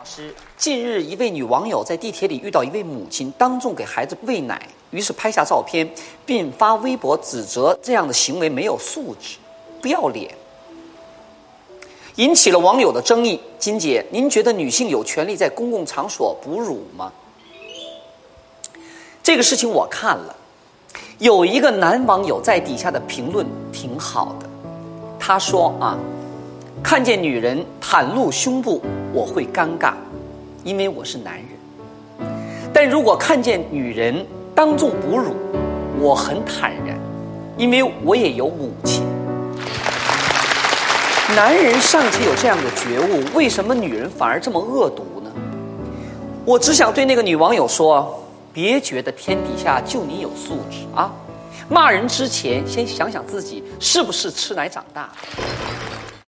老师，近日一位女网友在地铁里遇到一位母亲当众给孩子喂奶，于是拍下照片，并发微博指责这样的行为没有素质、不要脸，引起了网友的争议。金姐，您觉得女性有权利在公共场所哺乳吗？这个事情我看了，有一个男网友在底下的评论挺好的，他说啊。看见女人袒露胸部，我会尴尬，因为我是男人；但如果看见女人当众哺乳，我很坦然，因为我也有母亲。男人尚且有这样的觉悟，为什么女人反而这么恶毒呢？我只想对那个女网友说：别觉得天底下就你有素质啊！骂人之前，先想想自己是不是吃奶长大的。